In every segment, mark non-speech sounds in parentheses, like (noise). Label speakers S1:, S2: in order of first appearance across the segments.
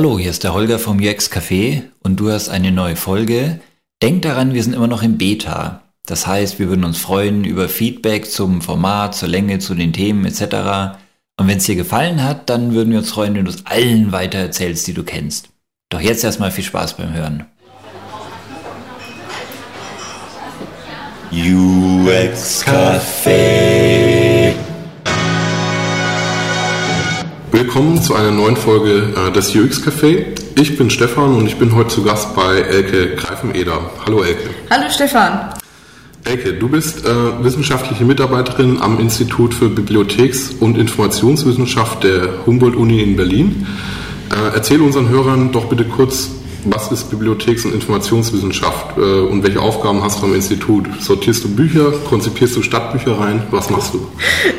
S1: Hallo, hier ist der Holger vom UX Café und du hast eine neue Folge. Denk daran, wir sind immer noch im Beta. Das heißt, wir würden uns freuen über Feedback zum Format, zur Länge, zu den Themen etc. Und wenn es dir gefallen hat, dann würden wir uns freuen, wenn du es allen weitererzählst, die du kennst. Doch jetzt erstmal viel Spaß beim Hören.
S2: UX Café.
S3: Willkommen zu einer neuen Folge äh, des UX Café. Ich bin Stefan und ich bin heute zu Gast bei Elke Greifeneder. Hallo Elke.
S4: Hallo Stefan.
S3: Elke, du bist äh, wissenschaftliche Mitarbeiterin am Institut für Bibliotheks- und Informationswissenschaft der Humboldt-Uni in Berlin. Äh, erzähl unseren Hörern doch bitte kurz, was ist Bibliotheks- und Informationswissenschaft äh, und welche Aufgaben hast du am Institut? Sortierst du Bücher? Konzipierst du Stadtbücher rein? Was machst du?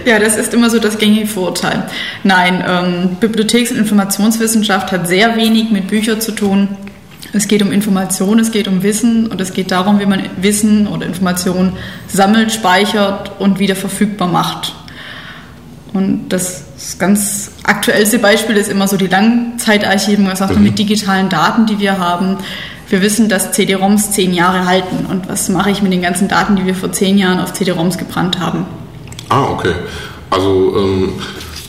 S4: Ja, das ist immer so das gängige Vorurteil. Nein, ähm, Bibliotheks- und Informationswissenschaft hat sehr wenig mit Büchern zu tun. Es geht um Information, es geht um Wissen und es geht darum, wie man Wissen oder Information sammelt, speichert und wieder verfügbar macht. Und das ganz aktuellste Beispiel ist immer so die Langzeitarchivung, was auch mhm. mit digitalen Daten, die wir haben. Wir wissen, dass CD-ROMs zehn Jahre halten. Und was mache ich mit den ganzen Daten, die wir vor zehn Jahren auf CD-ROMs gebrannt haben?
S3: Ah, okay. Also ähm,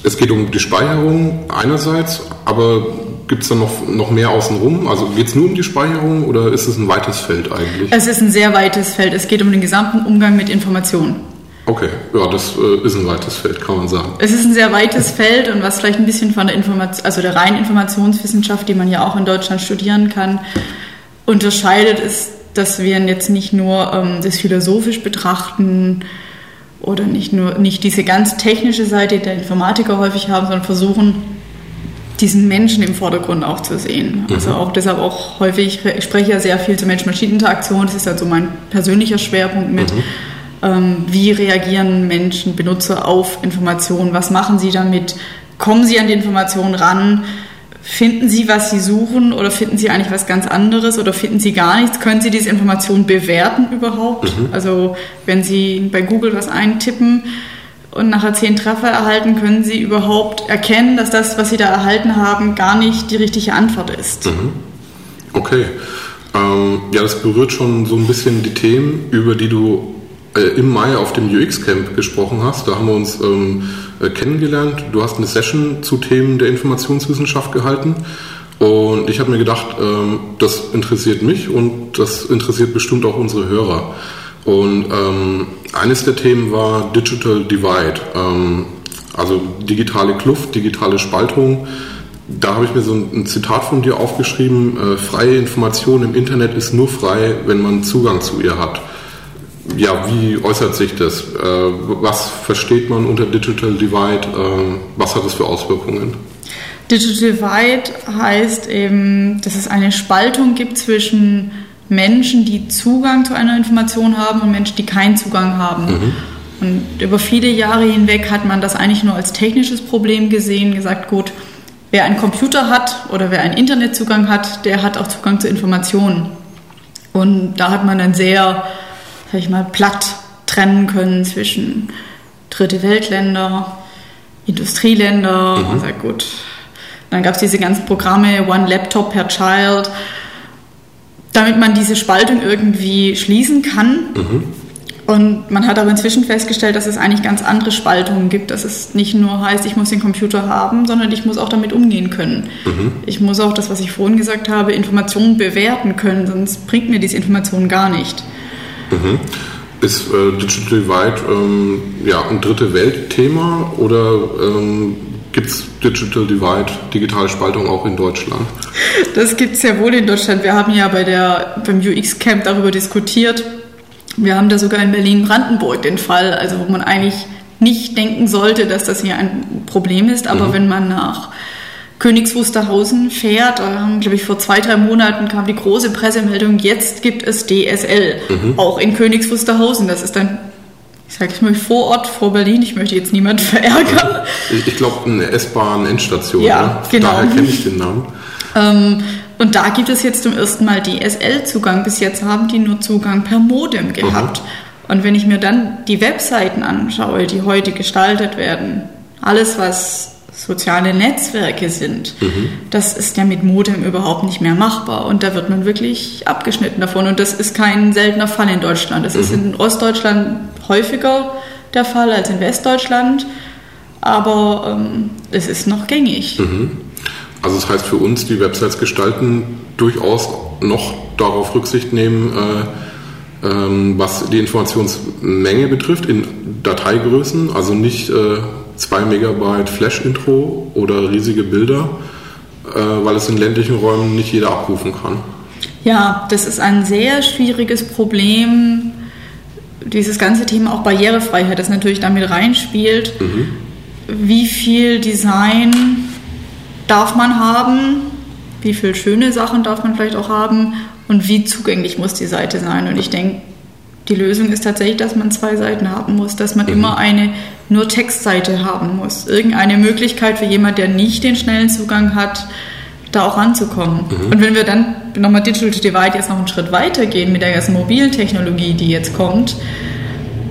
S3: es geht um die Speicherung einerseits, aber gibt es da noch, noch mehr außenrum? Also geht es nur um die Speicherung oder ist es ein weites Feld eigentlich?
S4: Es ist ein sehr weites Feld. Es geht um den gesamten Umgang mit Informationen.
S3: Okay, ja, das äh, ist ein weites Feld, kann man sagen.
S4: Es ist ein sehr weites Feld und was vielleicht ein bisschen von der Information, also der reinen Informationswissenschaft, die man ja auch in Deutschland studieren kann, unterscheidet, ist, dass wir jetzt nicht nur ähm, das philosophisch betrachten oder nicht nur nicht diese ganz technische Seite der Informatiker häufig haben, sondern versuchen, diesen Menschen im Vordergrund auch zu sehen. Also mhm. auch deshalb auch häufig, ich spreche ja sehr viel zur Mensch-Maschinen-Interaktion, das ist also mein persönlicher Schwerpunkt mit. Mhm wie reagieren Menschen, Benutzer auf Informationen? Was machen sie damit? Kommen sie an die Informationen ran? Finden Sie, was Sie suchen oder finden Sie eigentlich was ganz anderes oder finden Sie gar nichts? Können Sie diese Information bewerten überhaupt? Mhm. Also wenn Sie bei Google was eintippen und nachher zehn Treffer erhalten, können Sie überhaupt erkennen, dass das, was Sie da erhalten haben, gar nicht die richtige Antwort ist. Mhm.
S3: Okay. Ähm, ja, das berührt schon so ein bisschen die Themen, über die du im Mai auf dem UX-Camp gesprochen hast. Da haben wir uns ähm, äh, kennengelernt. Du hast eine Session zu Themen der Informationswissenschaft gehalten. Und ich habe mir gedacht, ähm, das interessiert mich und das interessiert bestimmt auch unsere Hörer. Und ähm, eines der Themen war Digital Divide, ähm, also digitale Kluft, digitale Spaltung. Da habe ich mir so ein, Zitat von dir aufgeschrieben, äh, freie Information im Internet ist nur frei, wenn man Zugang zu ihr hat ja, wie äußert sich das? Äh, was versteht man unter Digital Divide? Äh, was hat es für Auswirkungen?
S4: Digital Divide heißt eben, dass es eine Spaltung gibt zwischen Menschen, die Zugang zu einer Information haben und Menschen, die keinen Zugang haben. Mhm. Und über viele Jahre hinweg hat man das eigentlich nur als technisches Problem gesehen, gesagt, gut, wer einen Computer hat oder wer einen Internetzugang hat, der hat auch Zugang zu Informationen. Und da hat man dann sehr sag ich mal, platt trennen können zwischen Dritte Weltländer, Industrieländer. Mhm. Also gut. Dann gab es diese ganzen Programme, One Laptop per Child, damit man diese Spaltung irgendwie schließen kann. Mhm. Und man hat aber inzwischen festgestellt, dass es eigentlich ganz andere Spaltungen gibt, dass es nicht nur heißt, ich muss den Computer haben, sondern ich muss auch damit umgehen können. Mhm. Ich muss auch das, was ich vorhin gesagt habe, Informationen bewerten können, sonst bringt mir diese Information gar nicht.
S3: Mhm. Ist äh, Digital Divide ähm, ja, ein dritte Welt-Thema oder ähm, gibt es Digital Divide, digitale Spaltung auch in Deutschland?
S4: Das gibt es ja wohl in Deutschland. Wir haben ja bei der, beim UX-Camp darüber diskutiert. Wir haben da sogar in Berlin-Brandenburg den Fall, also wo man eigentlich nicht denken sollte, dass das hier ein Problem ist, aber mhm. wenn man nach Königs Wusterhausen fährt. Ähm, glaube ich, vor zwei, drei Monaten kam die große Pressemeldung, jetzt gibt es DSL, mhm. auch in Königs Wusterhausen. Das ist dann, ich sage ich mal, vor Ort, vor Berlin. Ich möchte jetzt niemand (laughs) verärgern.
S3: Ich, ich glaube, eine S-Bahn-Endstation.
S4: Ja, ne? genau.
S3: Daher kenne ich den Namen.
S4: Ähm, und da gibt es jetzt zum ersten Mal DSL-Zugang. Bis jetzt haben die nur Zugang per Modem gehabt. Mhm. Und wenn ich mir dann die Webseiten anschaue, die heute gestaltet werden, alles, was soziale Netzwerke sind, das ist ja mit Modem überhaupt nicht mehr machbar. Und da wird man wirklich abgeschnitten davon. Und das ist kein seltener Fall in Deutschland. Das ist in Ostdeutschland häufiger der Fall als in Westdeutschland. Aber ähm, es ist noch gängig.
S3: Also das heißt für uns, die Websites gestalten, durchaus noch darauf Rücksicht nehmen, äh, ähm, was die Informationsmenge betrifft, in Dateigrößen, also nicht äh, 2 Megabyte Flash-Intro oder riesige Bilder, äh, weil es in ländlichen Räumen nicht jeder abrufen kann.
S4: Ja, das ist ein sehr schwieriges Problem. Dieses ganze Thema auch Barrierefreiheit, das natürlich damit reinspielt. Wie viel Design darf man haben? Wie viel schöne Sachen darf man vielleicht auch haben? Und wie zugänglich muss die Seite sein? Und ich denke, die Lösung ist tatsächlich, dass man zwei Seiten haben muss, dass man immer eine nur Textseite haben muss. Irgendeine Möglichkeit für jemand, der nicht den schnellen Zugang hat, da auch ranzukommen. Und wenn wir dann nochmal Digital Divide jetzt noch einen Schritt weiter gehen mit der ganzen mobilen Technologie, die jetzt kommt,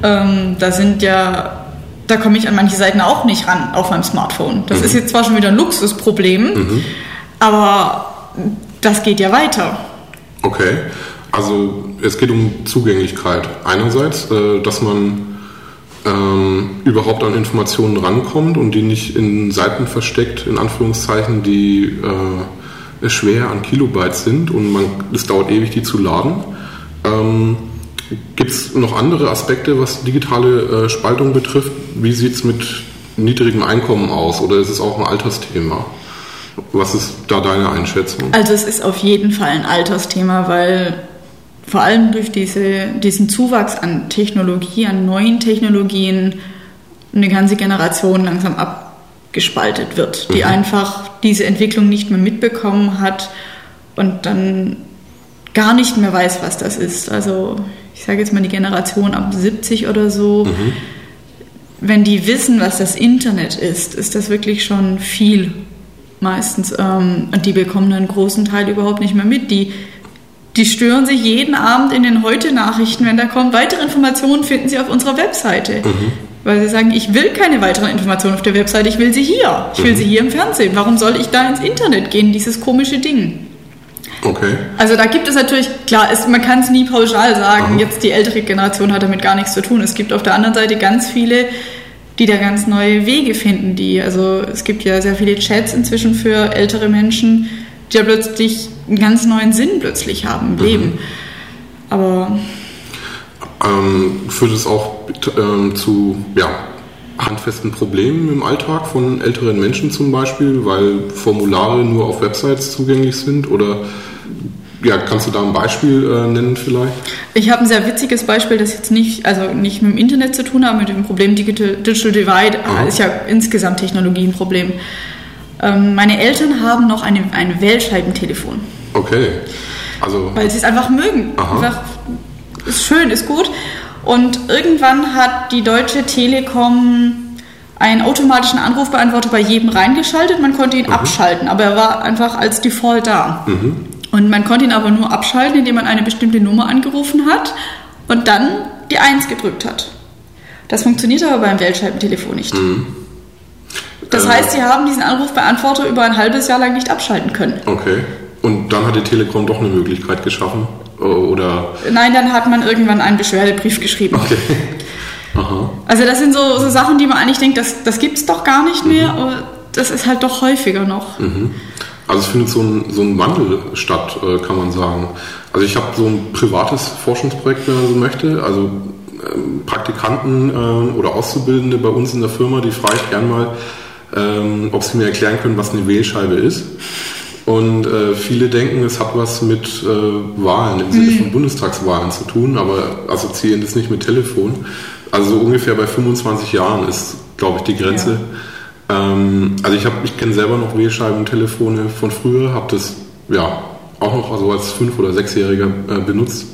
S4: ähm, da sind ja, da komme ich an manche Seiten auch nicht ran auf meinem Smartphone. Das ist jetzt zwar schon wieder ein Luxusproblem, aber das geht ja weiter.
S3: Okay, also es geht um Zugänglichkeit. Einerseits, äh, dass man ähm, überhaupt an Informationen rankommt und die nicht in Seiten versteckt, in Anführungszeichen, die äh, schwer an Kilobytes sind und man, es dauert ewig, die zu laden. Ähm, Gibt es noch andere Aspekte, was digitale äh, Spaltung betrifft? Wie sieht es mit niedrigem Einkommen aus oder ist es auch ein Altersthema? Was ist da deine Einschätzung?
S4: Also es ist auf jeden Fall ein Altersthema, weil vor allem durch diese, diesen Zuwachs an Technologie, an neuen Technologien, eine ganze Generation langsam abgespaltet wird, die einfach diese Entwicklung nicht mehr mitbekommen hat und dann gar nicht mehr weiß, was das ist. Also ich sage jetzt mal die Generation ab 70 oder so. Wenn die wissen, was das Internet ist, ist das wirklich schon viel meistens. Ähm, und die bekommen dann einen großen Teil überhaupt nicht mehr mit. Die, die stören sich jeden Abend in den Heute-Nachrichten, wenn da kommen. Weitere Informationen finden sie auf unserer Webseite. Weil sie sagen, ich will keine weiteren Informationen auf der Webseite, ich will sie hier. Ich will sie hier im Fernsehen. Warum soll ich da ins Internet gehen, dieses komische Ding?
S3: Okay.
S4: Also da gibt es natürlich, klar, es, man kann es nie pauschal sagen, jetzt die ältere Generation hat damit gar nichts zu tun. Es gibt auf der anderen Seite ganz viele, die da ganz neue Wege finden, die, also es gibt ja sehr viele Chats inzwischen für ältere Menschen, die ja plötzlich einen ganz neuen Sinn plötzlich haben im Leben. Aber
S3: Ähm, führt es auch ähm, zu ja, handfesten Problemen im Alltag von älteren Menschen zum Beispiel, weil Formulare nur auf Websites zugänglich sind? Oder ja, kannst du da ein Beispiel äh, nennen vielleicht?
S4: Ich habe ein sehr witziges Beispiel, das jetzt nicht, also nicht mit dem Internet zu tun hat, mit dem Problem Digital, Digital Divide,
S3: Aha.
S4: ist ja insgesamt Technologie ein Problem. Ähm, meine Eltern haben noch eine, ein Wählscheibentelefon,
S3: Okay. Also,
S4: weil sie es einfach mögen.
S3: Aha.
S4: Einfach, ist schön, ist gut. Und irgendwann hat die Deutsche Telekom einen automatischen Anrufbeantworter bei jedem reingeschaltet. Man konnte ihn abschalten, aber er war einfach als Default da. Und man konnte ihn aber nur abschalten, indem man eine bestimmte Nummer angerufen hat und dann die 1 gedrückt hat. Das funktioniert aber beim Weltscheibentelefon nicht. Das
S3: Äh.
S4: heißt, sie haben diesen Anrufbeantworter über ein halbes Jahr lang nicht abschalten können.
S3: okay. Und dann hat die Telekom doch eine Möglichkeit geschaffen? Äh, Oder.
S4: Nein, dann hat man irgendwann einen Beschwerdebrief geschrieben.
S3: Okay. (laughs) Aha.
S4: Also das sind so, so Sachen, die man eigentlich denkt, das, das gibt es doch gar nicht mehr, aber das ist halt doch häufiger noch.
S3: Also es findet so ein, so ein Wandel statt, äh, kann man sagen. Also ich habe so ein privates Forschungsprojekt, wenn man so möchte. Also ähm, Praktikanten ähm, oder Auszubildende bei uns in der Firma, die frage ich gern mal, ähm, ob sie mir erklären können, was eine Wählscheibe ist. Und äh, viele denken, es hat was mit äh, Wahlen im Sinne von Bundestagswahlen zu tun, aber assoziieren das nicht mit Telefon. Also so ungefähr bei 25 Jahren ist, glaube ich, die Grenze. Ähm, also ich habe, ich kenne selber noch Wählscheibentelefone von früher, habe das ja auch noch also als fünf oder sechsjähriger äh, benutzt.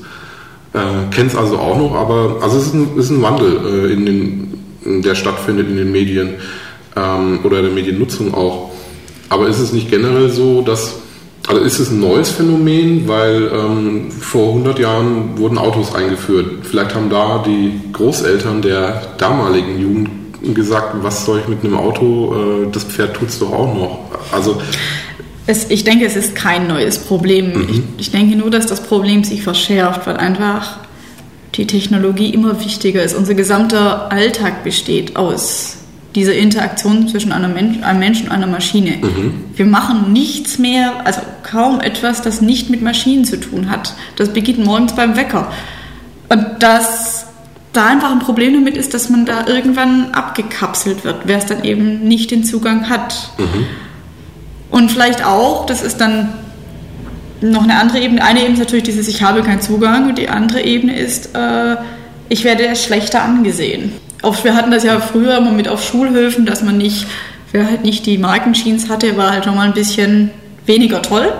S3: Äh, Kenne es also auch noch, aber also es ist ein, ist ein Wandel, äh, in den, der stattfindet in den Medien ähm, oder der Mediennutzung auch. Aber ist es nicht generell so, dass also ist es ein neues Phänomen, weil ähm, vor 100 Jahren wurden Autos eingeführt. Vielleicht haben da die Großeltern der damaligen Jugend gesagt, was soll ich mit einem Auto? Äh, das Pferd tut es doch auch noch. Also
S4: es, ich denke, es ist kein neues Problem. Mhm. Ich, ich denke nur, dass das Problem sich verschärft, weil einfach die Technologie immer wichtiger ist. Unser gesamter Alltag besteht aus dieser Interaktion zwischen einem, Mensch, einem Menschen und einer Maschine. Mhm. Wir machen nichts mehr, also kaum etwas, das nicht mit Maschinen zu tun hat. Das beginnt morgens beim Wecker. Und das da einfach ein Problem damit ist, dass man da irgendwann abgekapselt wird, wer es dann eben nicht den Zugang hat. Mhm. Und vielleicht auch, das ist dann noch eine andere Ebene. Eine Ebene ist natürlich dieses, ich habe keinen Zugang und die andere Ebene ist, äh, ich werde schlechter angesehen. Auch wir hatten das ja früher immer mit auf Schulhöfen, dass man nicht, wer halt nicht die Markenjeans hatte, war halt nochmal ein bisschen weniger toll.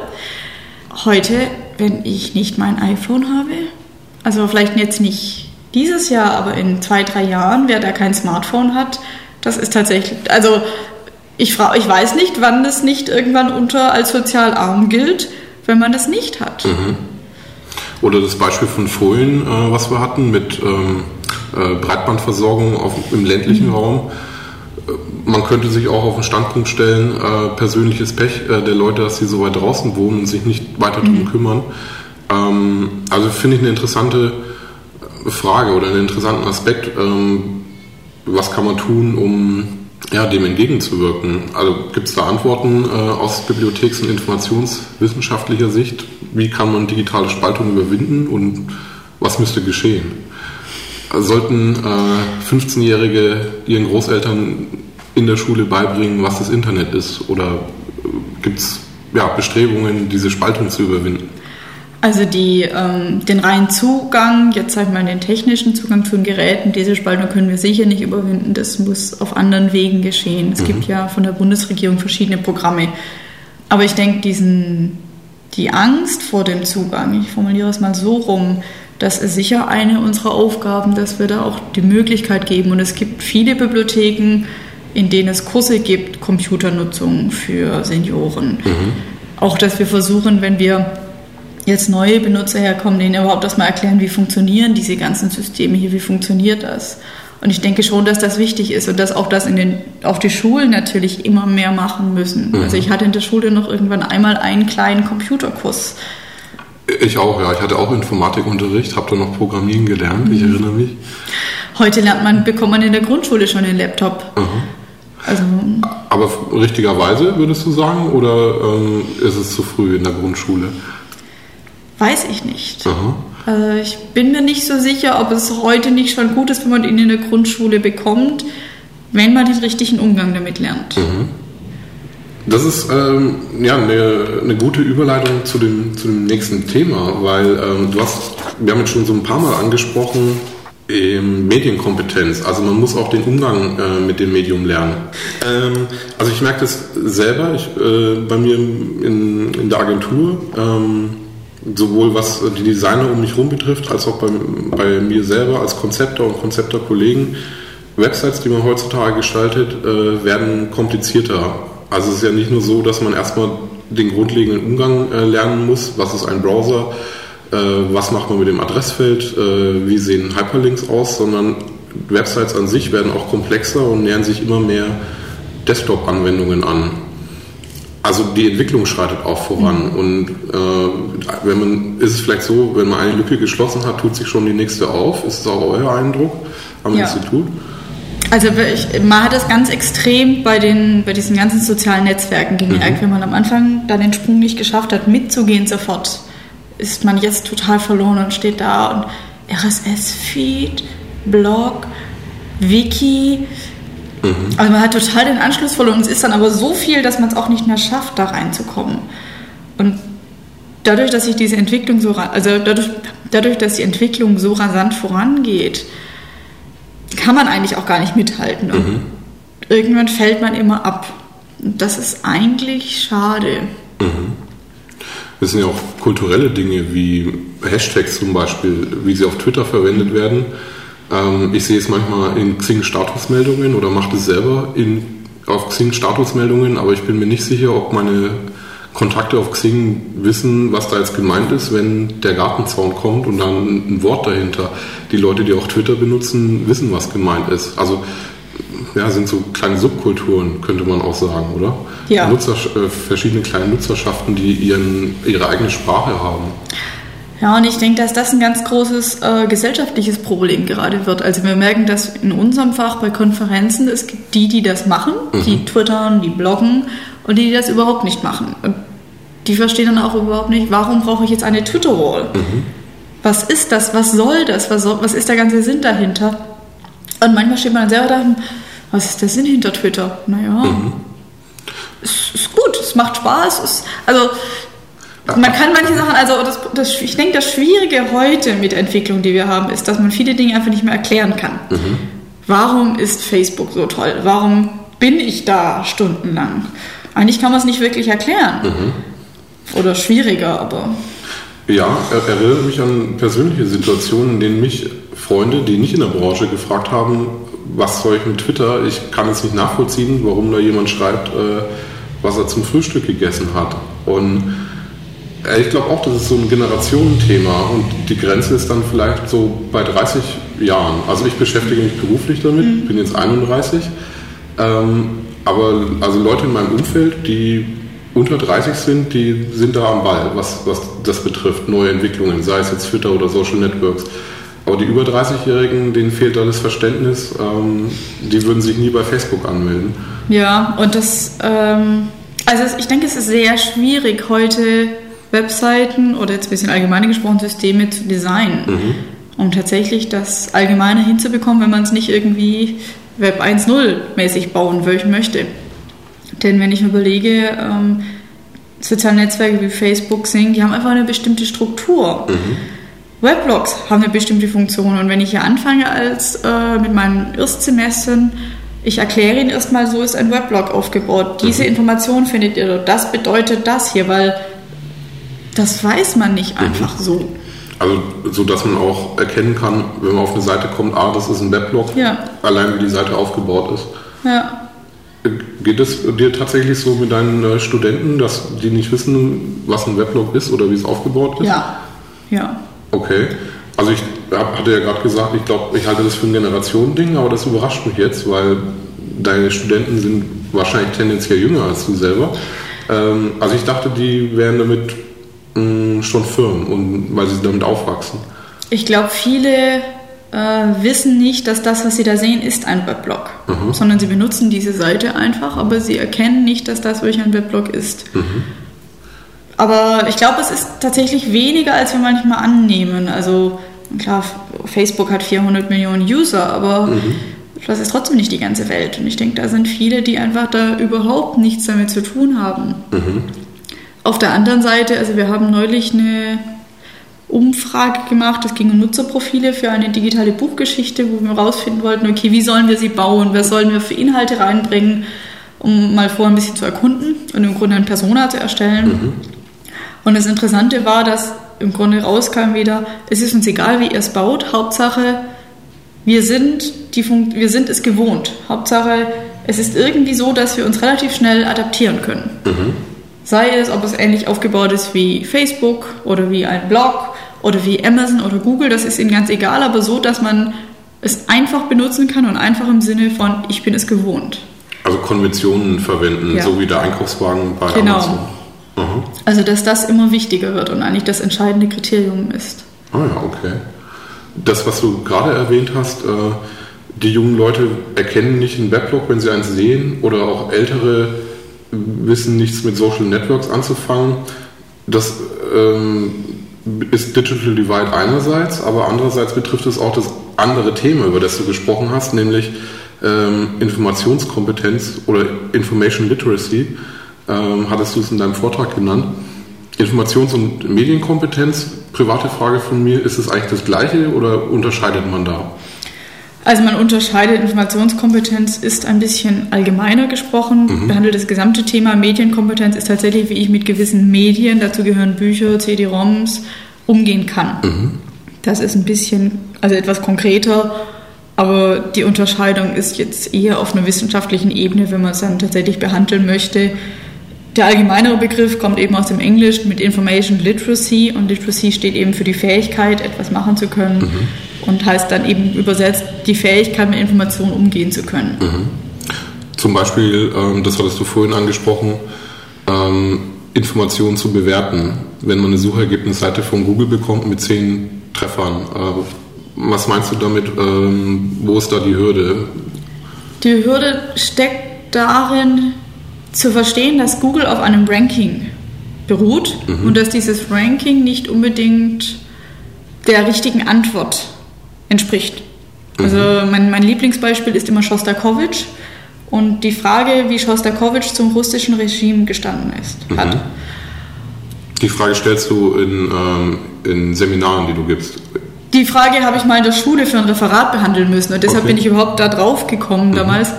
S4: Heute, wenn ich nicht mein iPhone habe, also vielleicht jetzt nicht dieses Jahr, aber in zwei, drei Jahren, wer da kein Smartphone hat, das ist tatsächlich, also ich, frage, ich weiß nicht, wann das nicht irgendwann unter als sozial arm gilt, wenn man das nicht hat. Mhm.
S3: Oder das Beispiel von vorhin, äh, was wir hatten mit ähm, äh, Breitbandversorgung auf, im ländlichen mhm. Raum. Äh, man könnte sich auch auf den Standpunkt stellen, äh, persönliches Pech äh, der Leute, dass sie so weit draußen wohnen und sich nicht weiter mhm. darum kümmern. Ähm, also finde ich eine interessante Frage oder einen interessanten Aspekt. Ähm, was kann man tun, um ja, dem entgegenzuwirken? Also gibt es da Antworten äh, aus Bibliotheks- und informationswissenschaftlicher Sicht? Wie kann man digitale Spaltung überwinden und was müsste geschehen? Sollten äh, 15-Jährige ihren Großeltern in der Schule beibringen, was das Internet ist? Oder äh, gibt es ja, Bestrebungen, diese Spaltung zu überwinden?
S4: Also die, ähm, den reinen Zugang, jetzt sag ich mal den technischen Zugang zu den Geräten, diese Spaltung können wir sicher nicht überwinden. Das muss auf anderen Wegen geschehen. Es mhm. gibt ja von der Bundesregierung verschiedene Programme. Aber ich denke, diesen, die Angst vor dem Zugang, ich formuliere es mal so rum, das ist sicher eine unserer Aufgaben, dass wir da auch die Möglichkeit geben. Und es gibt viele Bibliotheken, in denen es Kurse gibt, Computernutzung für Senioren. Mhm. Auch, dass wir versuchen, wenn wir jetzt neue Benutzer herkommen, denen überhaupt erstmal erklären, wie funktionieren diese ganzen Systeme hier, wie funktioniert das. Und ich denke schon, dass das wichtig ist und dass auch das in den, auch die Schulen natürlich immer mehr machen müssen. Mhm. Also ich hatte in der Schule noch irgendwann einmal einen kleinen Computerkurs.
S3: Ich auch, ja. Ich hatte auch Informatikunterricht, habe da noch Programmieren gelernt, mhm. ich erinnere mich.
S4: Heute lernt man, bekommt man in der Grundschule schon den Laptop. Mhm.
S3: Also, Aber richtigerweise würdest du sagen, oder ähm, ist es zu früh in der Grundschule?
S4: Weiß ich nicht. Also ich bin mir nicht so sicher, ob es heute nicht schon gut ist, wenn man ihn in der Grundschule bekommt, wenn man den richtigen Umgang damit lernt. Mhm.
S3: Das ist ähm, ja eine, eine, gute Überleitung zu dem, zu dem nächsten Thema, weil ähm, du hast, wir haben jetzt schon so ein paar Mal angesprochen, ähm, Medienkompetenz. Also man muss auch den Umgang äh, mit dem Medium lernen. Ähm, also ich merke das selber, ich, äh, bei mir in, in der Agentur. Ähm, sowohl was die Designer um mich herum betrifft, als auch bei, bei mir selber als Konzepter und Konzepter-Kollegen. Websites, die man heutzutage gestaltet, äh, werden komplizierter. Also es ist ja nicht nur so, dass man erstmal den grundlegenden Umgang äh, lernen muss. Was ist ein Browser? Äh, was macht man mit dem Adressfeld? Äh, wie sehen Hyperlinks aus? Sondern Websites an sich werden auch komplexer und nähern sich immer mehr Desktop-Anwendungen an. Also die Entwicklung schreitet auch voran. Mhm. Und wenn man, ist es vielleicht so, wenn man eine Lücke geschlossen hat, tut sich schon die nächste auf. Ist es auch euer Eindruck am ja. Institut?
S4: Also ich, man hat das ganz extrem bei, den, bei diesen ganzen sozialen Netzwerken gemerkt. Mhm. Wenn man am Anfang dann den Sprung nicht geschafft hat, mitzugehen sofort, ist man jetzt total verloren und steht da und RSS-Feed, Blog, Wiki, Mhm. Also man hat total den Anschluss verloren. Es ist dann aber so viel, dass man es auch nicht mehr schafft, da reinzukommen. Und dadurch, dass sich diese Entwicklung so, also dadurch, dadurch, dass die Entwicklung so rasant vorangeht, kann man eigentlich auch gar nicht mithalten. Mhm. irgendwann fällt man immer ab. Und das ist eigentlich schade. Mhm.
S3: Das sind ja auch kulturelle Dinge wie Hashtags zum Beispiel, wie sie auf Twitter verwendet werden ähm, ich sehe es manchmal in Xing-Statusmeldungen oder mache es selber in, auf Xing-Statusmeldungen, aber ich bin mir nicht sicher, ob meine Kontakte auf Xing wissen, was da jetzt gemeint ist, wenn der Gartenzaun kommt und dann ein Wort dahinter. Die Leute, die auch Twitter benutzen, wissen, was gemeint ist. Also ja, sind so kleine Subkulturen, könnte man auch sagen, oder?
S4: Ja.
S3: Nutzer, äh, verschiedene kleine Nutzerschaften, die ihren, ihre eigene Sprache haben.
S4: Ja, und ich denke, dass das ein ganz großes äh, gesellschaftliches Problem gerade wird. Also wir merken, dass in unserem Fach bei Konferenzen, es gibt die, die das machen, die twittern, die bloggen und die, die das überhaupt nicht machen. Und die verstehen dann auch überhaupt nicht, warum brauche ich jetzt eine Twitter-Wall? Was ist das? Was soll das? Was, soll, was ist der ganze Sinn dahinter? Und manchmal steht man dann selber da, was ist der Sinn hinter Twitter? Naja, es ist gut, es macht Spaß. Es, also man kann manche Sachen, also das, das, ich denke, das Schwierige heute mit der Entwicklung, die wir haben, ist, dass man viele Dinge einfach nicht mehr erklären kann. Warum ist Facebook so toll? Warum bin ich da stundenlang? Eigentlich kann man es nicht wirklich erklären. Oder schwieriger, aber
S3: Ja, er erinnert mich an persönliche Situationen, in denen mich Freunde, die nicht in der Branche gefragt haben, was soll ich mit Twitter? Ich kann es nicht nachvollziehen, warum da jemand schreibt, äh, was er zum Frühstück gegessen hat. Und äh, ich glaube auch, das ist so ein Generationenthema und die Grenze ist dann vielleicht so bei 30 Jahren. Also ich beschäftige mich beruflich damit, bin jetzt 31. Ähm, aber also Leute in meinem Umfeld, die unter 30 sind, die sind da am Ball, was, was das betrifft, neue Entwicklungen, sei es jetzt Twitter oder Social Networks. Aber die über 30-Jährigen, denen fehlt da das Verständnis, ähm, die würden sich nie bei Facebook anmelden.
S4: Ja, und das, ähm, also ich denke, es ist sehr schwierig, heute Webseiten oder jetzt ein bisschen allgemeiner gesprochen Systeme zu designen, um tatsächlich das Allgemeine hinzubekommen, wenn man es nicht irgendwie Web 1.0 mäßig bauen möchte. Denn wenn ich mir überlege, ähm, soziale Netzwerke wie Facebook, Sing, die haben einfach eine bestimmte Struktur. Weblogs haben eine bestimmte Funktion und wenn ich hier anfange als äh, mit meinen Erstsemestern, ich erkläre Ihnen erstmal, so ist ein Weblog aufgebaut. Diese Information findet ihr dort. Das bedeutet das hier, weil das weiß man nicht einfach so.
S3: Also so, dass man auch erkennen kann, wenn man auf eine Seite kommt, ah, das ist ein Weblog,
S4: Ja.
S3: allein wie die Seite aufgebaut ist.
S4: Ja.
S3: Geht es dir tatsächlich so mit deinen äh, Studenten, dass die nicht wissen, was ein Weblog ist oder wie es aufgebaut ist?
S4: Ja. Ja.
S3: Okay. Also ich hab, hatte ja gerade gesagt, ich glaube, ich halte das für ein Generationending, aber das überrascht mich jetzt, weil deine Studenten sind wahrscheinlich tendenziell jünger als du selber. Ähm, also ich dachte, die wären damit mh, schon firm und weil sie damit aufwachsen.
S4: Ich glaube, viele äh, wissen nicht, dass das, was sie da sehen, ist ein Weblog. Sondern sie benutzen diese Seite einfach, aber sie erkennen nicht, dass das wirklich ein Weblog ist. Aber ich glaube, es ist tatsächlich weniger, als wir manchmal annehmen. Also klar, Facebook hat 400 Millionen User, aber das ist trotzdem nicht die ganze Welt. Und ich denke, da sind viele, die einfach da überhaupt nichts damit zu tun haben. Auf der anderen Seite, also wir haben neulich eine Umfrage gemacht, es ging um Nutzerprofile für eine digitale Buchgeschichte, wo wir herausfinden wollten, okay, wie sollen wir sie bauen, was sollen wir für Inhalte reinbringen, um mal vorher ein bisschen zu erkunden und im Grunde ein Persona zu erstellen. Und das Interessante war, dass im Grunde rauskam wieder, es ist uns egal, wie ihr es baut, Hauptsache, wir sind, die Fun wir sind es gewohnt. Hauptsache, es ist irgendwie so, dass wir uns relativ schnell adaptieren können. Sei es, ob es ähnlich aufgebaut ist wie Facebook oder wie ein Blog oder wie Amazon oder Google, das ist ihnen ganz egal, aber so, dass man es einfach benutzen kann und einfach im Sinne von, ich bin es gewohnt.
S3: Also Konventionen verwenden,
S4: Ja.
S3: so wie der Einkaufswagen bei
S4: Genau.
S3: Amazon. Aha.
S4: Also, dass das immer wichtiger wird und eigentlich das entscheidende Kriterium ist.
S3: Ah ja, okay. Das, was du gerade erwähnt hast, äh, die jungen Leute erkennen nicht einen Weblog, wenn sie eins sehen, oder auch ältere wissen nichts mit Social Networks anzufangen. Das ähm, ist Digital Divide einerseits, aber andererseits betrifft es auch das andere Thema, über das du gesprochen hast, nämlich ähm, Informationskompetenz oder Information Literacy, ähm, hattest du es in deinem Vortrag genannt. Informations- und Medienkompetenz, private Frage von mir, ist es eigentlich das gleiche oder unterscheidet man da?
S4: Also man unterscheidet Informationskompetenz ist ein bisschen allgemeiner gesprochen, behandelt das gesamte Thema Medienkompetenz ist tatsächlich, wie ich mit gewissen Medien, dazu gehören Bücher, CD-ROMs, umgehen kann. Das ist ein bisschen, also etwas konkreter, aber die Unterscheidung ist jetzt eher auf einer wissenschaftlichen Ebene, wenn man es dann tatsächlich behandeln möchte. Der allgemeinere Begriff kommt eben aus dem Englischen mit Information Literacy und Literacy steht eben für die Fähigkeit, etwas machen zu können. Und heißt dann eben übersetzt die Fähigkeit, mit Informationen umgehen zu können.
S3: Zum Beispiel, ähm, das hattest du vorhin angesprochen, ähm, Informationen zu bewerten. Wenn man eine Suchergebnisseite von Google bekommt mit zehn Treffern, äh, was meinst du damit, ähm, wo ist da die Hürde?
S4: Die Hürde steckt darin, zu verstehen, dass Google auf einem Ranking beruht und dass dieses Ranking nicht unbedingt der richtigen Antwort entspricht. Also mein, mein Lieblingsbeispiel ist immer Shostakovich und die Frage, wie Shostakovich zum russischen Regime gestanden ist, hat.
S3: Die Frage stellst du in, ähm, in Seminaren, die du gibst.
S4: Die Frage habe ich mal in der Schule für ein Referat behandeln müssen und deshalb
S3: Okay.
S4: bin ich überhaupt da drauf gekommen damals,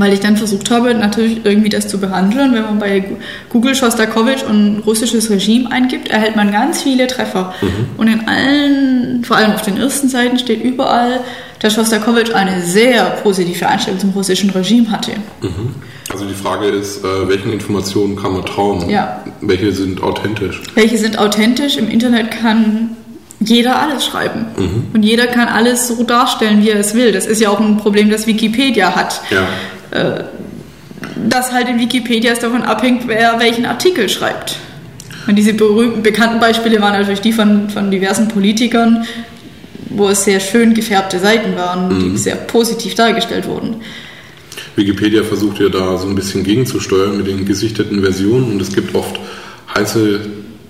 S4: weil ich dann versucht habe, natürlich irgendwie das zu behandeln. Wenn man bei Google Shostakovich und russisches Regime eingibt, erhält man ganz viele Treffer. Und in allen, vor allem auf den ersten Seiten, steht überall, dass Shostakovich eine sehr positive Einstellung zum russischen Regime hatte.
S3: Also die Frage ist, äh, welchen Informationen kann man trauen?
S4: Ja.
S3: Welche sind authentisch?
S4: Welche sind authentisch? Im Internet kann jeder alles schreiben. Und jeder kann alles so darstellen, wie er es will. Das ist ja auch ein Problem, das Wikipedia hat.
S3: Ja.
S4: Dass halt in Wikipedia es davon abhängt, wer welchen Artikel schreibt. Und diese berühmten, bekannten Beispiele waren natürlich die von, von diversen Politikern, wo es sehr schön gefärbte Seiten waren, die sehr positiv dargestellt wurden.
S3: Wikipedia versucht ja da so ein bisschen gegenzusteuern mit den gesichteten Versionen und es gibt oft heiße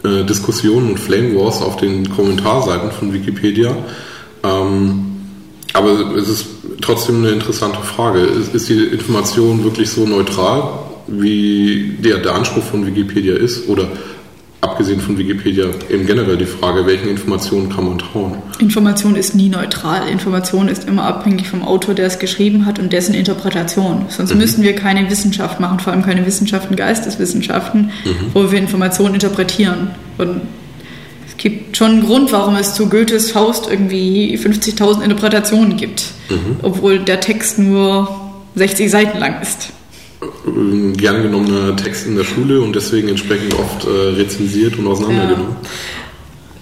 S3: äh, Diskussionen und Flame Wars auf den Kommentarseiten von Wikipedia. Ähm, aber es ist trotzdem eine interessante Frage. Ist, ist die Information wirklich so neutral, wie der, der Anspruch von Wikipedia ist? Oder abgesehen von Wikipedia eben generell die Frage, welchen Informationen kann man trauen?
S4: Information ist nie neutral. Information ist immer abhängig vom Autor, der es geschrieben hat und dessen Interpretation. Sonst müssten wir keine Wissenschaft machen, vor allem keine Wissenschaften, Geisteswissenschaften, wo wir Informationen interpretieren. Und gibt schon einen Grund, warum es zu Goethes Faust irgendwie 50.000 Interpretationen gibt, obwohl der Text nur 60 Seiten lang ist.
S3: Gern genommener Text in der Schule und deswegen entsprechend oft äh, rezensiert und auseinandergenommen.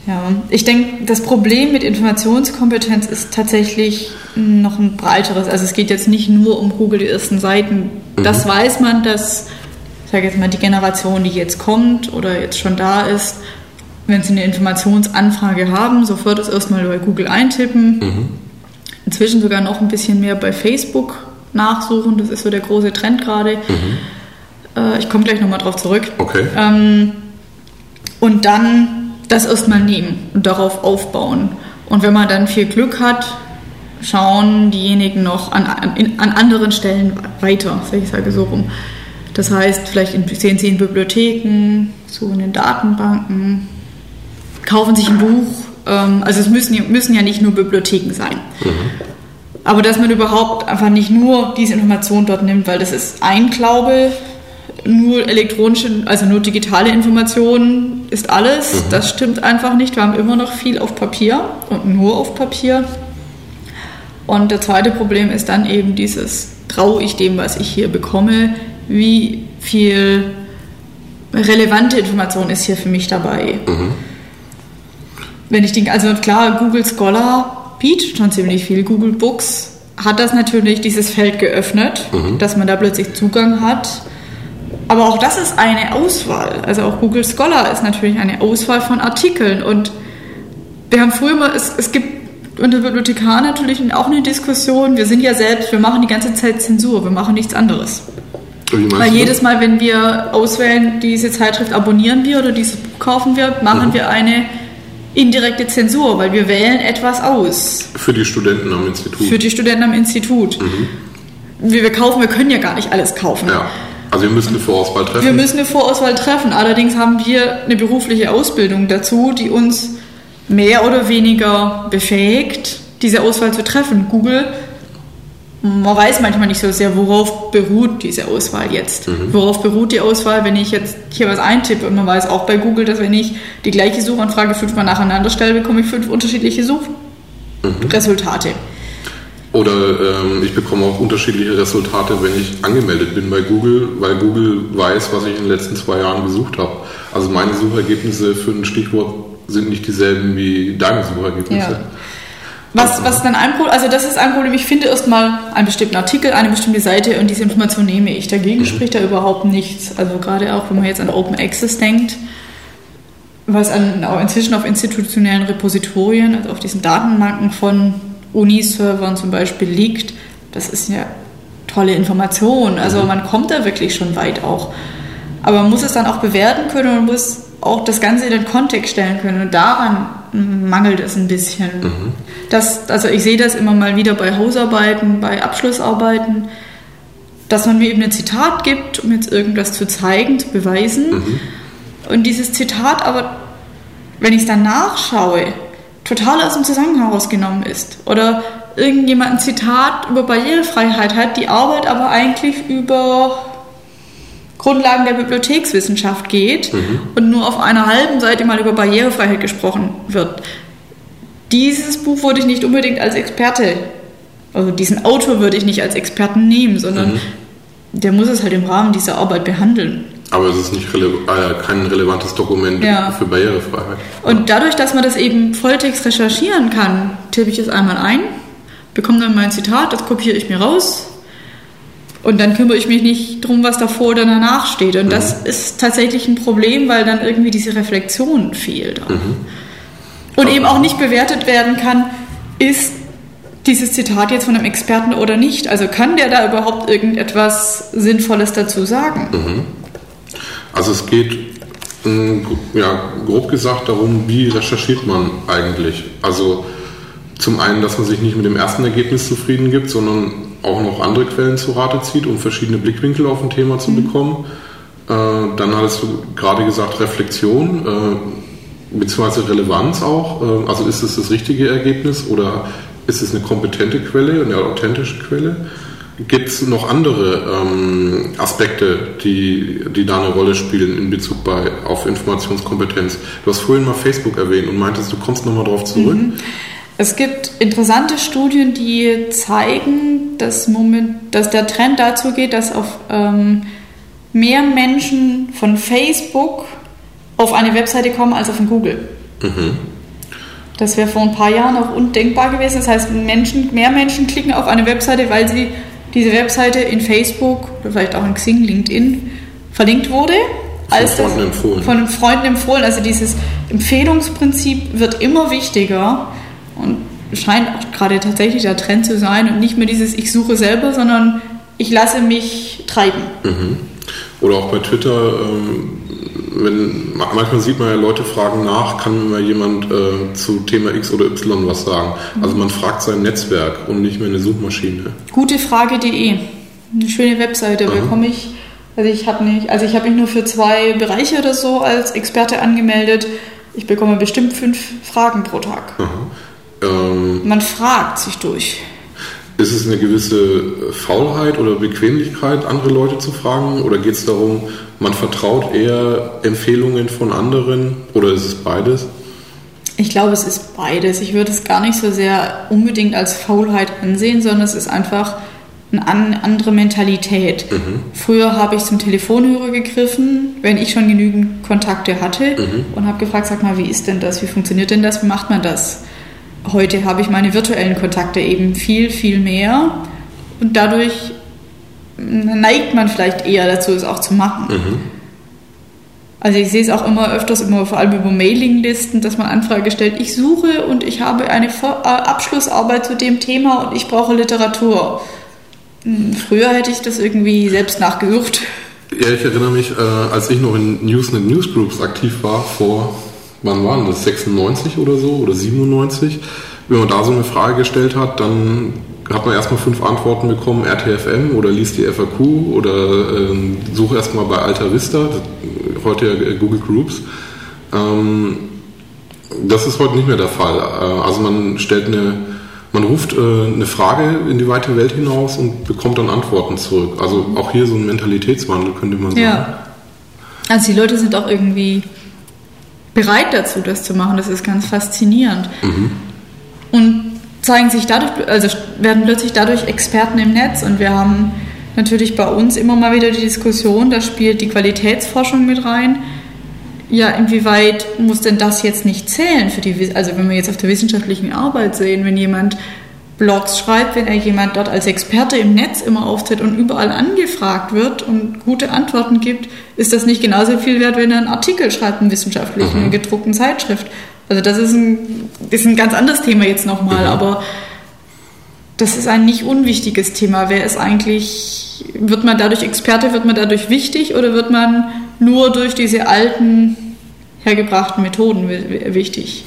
S4: Ja, ich denke, das Problem mit Informationskompetenz ist tatsächlich noch ein breiteres. Also es geht jetzt nicht nur um Google die ersten Seiten. Das weiß man, dass, ich sage jetzt mal, die Generation, die jetzt kommt oder jetzt schon da ist, wenn sie eine Informationsanfrage haben, sofort es erstmal bei Google eintippen. Inzwischen sogar noch ein bisschen mehr bei Facebook nachsuchen. Das ist so der große Trend gerade. Äh, ich komme gleich nochmal drauf zurück.
S3: Okay.
S4: Ähm, und dann das erstmal nehmen und darauf aufbauen. Und wenn man dann viel Glück hat, schauen diejenigen noch an, an, an anderen Stellen weiter, ich sage so rum. Das heißt, vielleicht in, sehen sie in Bibliotheken, so in den Datenbanken, kaufen sich ein Buch. Ähm, also es müssen, müssen ja nicht nur Bibliotheken sein. Aber dass man überhaupt einfach nicht nur diese Information dort nimmt, weil das ist ein Glaube, nur elektronische, also nur digitale Informationen ist alles. Das stimmt einfach nicht. Wir haben immer noch viel auf Papier und nur auf Papier. Und das zweite Problem ist dann eben dieses, traue ich dem, was ich hier bekomme? Wie viel relevante Information ist hier für mich dabei? Wenn ich denke, also klar, Google Scholar bietet schon ziemlich viel. Google Books hat das natürlich dieses Feld geöffnet, dass man da plötzlich Zugang hat. Aber auch das ist eine Auswahl. Also auch Google Scholar ist natürlich eine Auswahl von Artikeln. Und wir haben früher mal, es, es gibt unter Bibliothekaren natürlich auch eine Diskussion. Wir sind ja selbst, wir machen die ganze Zeit Zensur, wir machen nichts anderes. Weil jedes Mal, wenn wir auswählen, diese Zeitschrift abonnieren wir oder dieses Buch kaufen wir, machen wir eine indirekte Zensur, weil wir wählen etwas aus?
S3: Für die Studenten am Institut.
S4: für die Studenten am Institut. Wie wir kaufen, wir können ja gar nicht alles kaufen.
S3: ja. Also ihr müsst eine Vorauswahl treffen.
S4: Wir müssen eine Vorauswahl treffen. Allerdings haben wir eine berufliche Ausbildung dazu, die uns mehr oder weniger befähigt, diese Auswahl zu treffen. Google, man weiß manchmal nicht so sehr, worauf beruht diese Auswahl jetzt. Worauf beruht die Auswahl, wenn ich jetzt hier was eintippe? Und man weiß auch bei Google, dass wenn ich die gleiche Suchanfrage fünfmal nacheinander stelle, bekomme ich fünf unterschiedliche Suchresultate.
S3: Oder ähm, ich bekomme auch unterschiedliche Resultate, wenn ich angemeldet bin bei Google, weil Google weiß, was ich in den letzten zwei Jahren gesucht habe. Also meine Suchergebnisse für ein Stichwort sind nicht dieselben wie deine Suchergebnisse.
S4: Was, was dann ein Problem, also das ist ein Problem, ich finde erstmal einen bestimmten Artikel, eine bestimmte Seite und diese Information nehme ich. Dagegen spricht da überhaupt nichts. Also gerade auch, wenn man jetzt an Open Access denkt, was an, auch inzwischen auf institutionellen Repositorien, also auf diesen Datenbanken von Uni-Servern zum Beispiel liegt, das ist ja tolle Information. Also man kommt da wirklich schon weit auch. Aber man muss es dann auch bewerten können und man muss auch das Ganze in den Kontext stellen können. Und daran mangelt es ein bisschen. Das, also ich sehe das immer mal wieder bei Hausarbeiten, bei Abschlussarbeiten, dass man mir eben ein Zitat gibt, um jetzt irgendwas zu zeigen, zu beweisen. Und dieses Zitat aber, wenn ich es dann nachschaue, total aus dem Zusammenhang rausgenommen ist. Oder irgendjemand ein Zitat über Barrierefreiheit hat, die Arbeit aber eigentlich über Grundlagen der Bibliothekswissenschaft geht und nur auf einer halben Seite mal über Barrierefreiheit gesprochen wird. Dieses Buch würde ich nicht unbedingt als Experte, also diesen Autor würde ich nicht als Experten nehmen, sondern der muss es halt im Rahmen dieser Arbeit behandeln.
S3: Aber es ist nicht rele äh, kein relevantes Dokument
S4: Ja.
S3: für Barrierefreiheit.
S4: Und dadurch, dass man das eben Volltext recherchieren kann, tippe ich es einmal ein, bekomme dann mein Zitat, das kopiere ich mir raus und dann kümmere ich mich nicht drum, was davor oder danach steht. Und das ist tatsächlich ein Problem, weil dann irgendwie diese Reflexion fehlt. auch. Und eben auch nicht bewertet werden kann, ist dieses Zitat jetzt von einem Experten oder nicht. Also kann der da überhaupt irgendetwas Sinnvolles dazu sagen?
S3: Also es geht mh, ja, grob gesagt darum, wie recherchiert man eigentlich. Also zum einen, dass man sich nicht mit dem ersten Ergebnis zufrieden gibt, sondern auch noch andere Quellen zu Rate zieht, um verschiedene Blickwinkel auf ein Thema zu bekommen. Äh, dann hattest du gerade gesagt Reflexion, äh, beziehungsweise Relevanz auch. Äh, also ist es das richtige Ergebnis oder ist es eine kompetente Quelle, eine authentische Quelle? Gibt es noch andere ähm, Aspekte, die, die da eine Rolle spielen in Bezug bei, auf Informationskompetenz? Du hast vorhin mal Facebook erwähnt und meintest, du kommst nochmal drauf zurück.
S4: Es gibt interessante Studien, die zeigen, dass, Moment, dass der Trend dazu geht, dass auf ähm, mehr Menschen von Facebook auf eine Webseite kommen als von Google. Das wäre vor ein paar Jahren auch undenkbar gewesen. Das heißt, Menschen, mehr Menschen klicken auf eine Webseite, weil sie diese Webseite in Facebook oder vielleicht auch in Xing, LinkedIn verlinkt wurde. als
S3: Freunden empfohlen.
S4: Von Freunden empfohlen. Also dieses Empfehlungsprinzip wird immer wichtiger und scheint auch gerade tatsächlich der Trend zu sein und nicht mehr dieses Ich suche selber, sondern ich lasse mich treiben.
S3: Oder auch bei Twitter, ähm, wenn, manchmal sieht man ja, Leute fragen nach, kann mir mal jemand äh, zu Thema X oder Y was sagen. Also man fragt sein Netzwerk und nicht mehr eine Suchmaschine.
S4: Gutefrage.de. Eine schöne Webseite, da komme ich. Also ich habe nicht, also ich habe mich nur für zwei Bereiche oder so als Experte angemeldet. Ich bekomme bestimmt fünf Fragen pro Tag.
S3: Ähm,
S4: Man fragt sich durch.
S3: ist es eine gewisse Faulheit oder Bequemlichkeit, andere Leute zu fragen? Oder geht es darum, man vertraut eher Empfehlungen von anderen? Oder ist es beides?
S4: Ich glaube, es ist beides. Ich würde es gar nicht so sehr unbedingt als Faulheit ansehen, sondern es ist einfach eine an- andere Mentalität. Früher habe ich zum Telefonhörer gegriffen, wenn ich schon genügend Kontakte hatte und habe gefragt, sag mal, wie ist denn das? Wie funktioniert denn das? Wie macht man das? Heute habe ich meine virtuellen Kontakte eben viel, viel mehr und dadurch neigt man vielleicht eher dazu, es auch zu machen. Also ich sehe es auch immer öfters, immer vor allem über Mailinglisten, dass man Anfrage stellt, ich suche und ich habe eine äh, Abschlussarbeit zu dem Thema und ich brauche Literatur. Hm, Früher hätte ich das irgendwie selbst nachgesucht.
S3: Ja, ich erinnere mich, äh, als ich noch in Newsnet Newsgroups aktiv war, vor, wann waren das, 96 oder so, oder 97, wenn man da so eine Frage gestellt hat, dann hat man erstmal fünf Antworten bekommen, RTFM oder liest die FAQ oder ähm, suche erstmal bei Alta Vista, heute ja Google Groups. Ähm, das ist heute nicht mehr der Fall. Äh, Also man stellt eine, man ruft äh, eine Frage in die weite Welt hinaus und bekommt dann Antworten zurück. Also auch hier so ein Mentalitätswandel könnte man sagen.
S4: Ja. Also die Leute sind auch irgendwie bereit dazu, das zu machen. Das ist ganz faszinierend. Und zeigen sich dadurch, also werden plötzlich dadurch Experten im Netz und wir haben natürlich bei uns immer mal wieder die Diskussion, da spielt die Qualitätsforschung mit rein. ja, inwieweit muss denn das jetzt nicht zählen für die, also wenn wir jetzt auf der wissenschaftlichen Arbeit sehen, wenn jemand Blogs schreibt, wenn er jemand dort als Experte im Netz immer auftritt und überall angefragt wird und gute Antworten gibt, ist das nicht genauso viel wert, wenn er einen Artikel schreibt, einen wissenschaftlichen, mhm. in gedruckten Zeitschrift. Also das ist ein, ist ein ganz anderes Thema jetzt nochmal, mhm. aber das ist ein nicht unwichtiges Thema. Wer ist eigentlich, wird man dadurch Experte, wird man dadurch wichtig oder wird man nur durch diese alten hergebrachten Methoden wichtig?